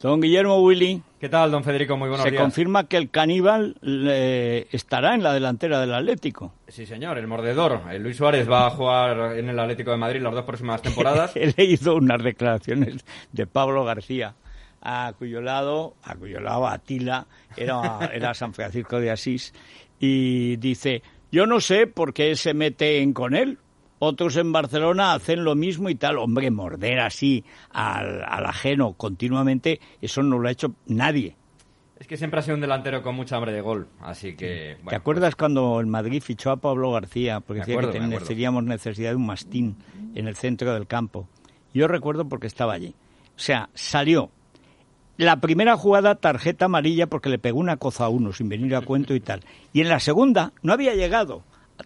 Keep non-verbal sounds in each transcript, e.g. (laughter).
Don Guillermo Willy. ¿Qué tal, don Federico? Muy buenos Se días. confirma que el caníbal eh, estará en la delantera del Atlético. Sí, señor, el mordedor. El Luis Suárez va a jugar en el Atlético de Madrid las dos próximas temporadas. (laughs) He leído unas declaraciones de Pablo García, a cuyo lado, a cuyo lado Atila era, era San Francisco de Asís, y dice, yo no sé por qué se meten con él. Otros en Barcelona hacen lo mismo y tal. Hombre, morder así al, al ajeno continuamente, eso no lo ha hecho nadie. Es que siempre ha sido un delantero con mucha hambre de gol, así que... ¿Te bueno, pues, acuerdas cuando el Madrid fichó a Pablo García? Porque decía acuerdo, que teníamos necesidad de un mastín en el centro del campo. Yo recuerdo porque estaba allí. O sea, salió la primera jugada tarjeta amarilla porque le pegó una coza a uno sin venir a cuento y tal. Y en la segunda no había llegado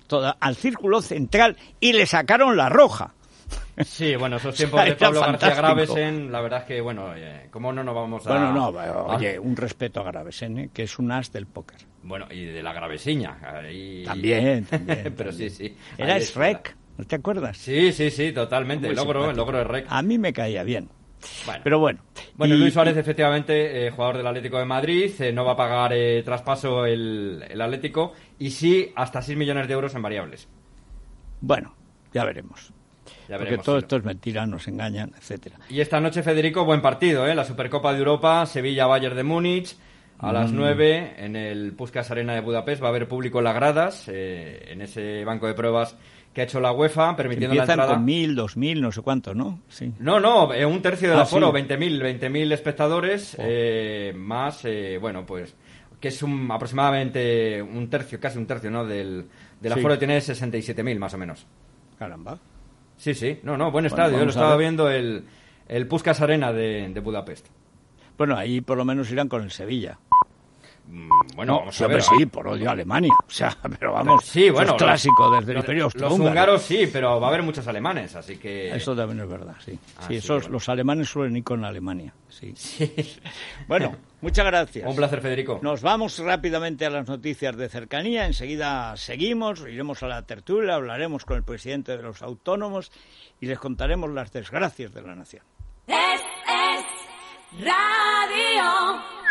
toda- al círculo central y le sacaron la roja. Sí, bueno, esos (laughs) O sea, tiempos de Pablo García. Gravesen, la verdad es que, bueno, eh, ¿cómo no nos vamos a...? Bueno, no, a- oye, un respeto a Gravesen, ¿eh? que es un as del póker. Bueno, y de la Gravesiña. ahí- También, también. (laughs) Pero sí, sí. Era. Shrek, ¿no te acuerdas? Sí, sí, sí, totalmente. Muy logro, el simpático. logro de Rec. A mí me caía bien. Bueno. Pero bueno. Bueno, Y- Luis Suárez, efectivamente, eh, jugador del Atlético de Madrid, eh, no va a pagar eh, traspaso el, el Atlético y sí hasta 6 millones de euros en variables. Bueno, ya veremos. Ya Porque todo sí. esto es mentira, nos engañan, etcétera. Y esta noche, Federico, buen partido, ¿eh? La Supercopa de Europa, Sevilla-Bayern de Múnich, a las Mm. 9 en el Puskas Arena de Budapest. Va a haber público en las gradas, eh, en ese banco de pruebas que ha hecho la UEFA, permitiendo la entrada. con mil, dos mil, no sé cuánto, ¿no? Sí. No, no, eh, un tercio del Ah, aforo, sí. 20.000 20.000 espectadores, Oh. eh, más, eh, bueno, pues, que es un, aproximadamente un tercio, casi un tercio, ¿no? Del, del Sí. aforo tiene 67.000 más o menos. Caramba. Sí, sí, no, no, buen Bueno, estadio, yo lo estaba viendo el, el Puskas Arena de, de Budapest. Bueno, ahí por lo menos irán con el Sevilla. Mm, Bueno, no, vamos sí, a ver. hombre, sí, por odio a Alemania. O sea, (laughs) pero vamos, Sí, bueno, es clásico los- desde el los- Imperio Los Austrohúngaro. húngaros sí, pero va a haber muchos alemanes, así que... Eso también es verdad, sí. Así sí, que esos, bueno. los alemanes suelen ir con Alemania, sí. Sí. (laughs) Bueno, muchas gracias. Un placer, Federico. Nos vamos rápidamente a las noticias de cercanía. Enseguida seguimos, iremos a la tertulia, hablaremos con el presidente de los autónomos y les contaremos las desgracias de la nación. Es, es radio.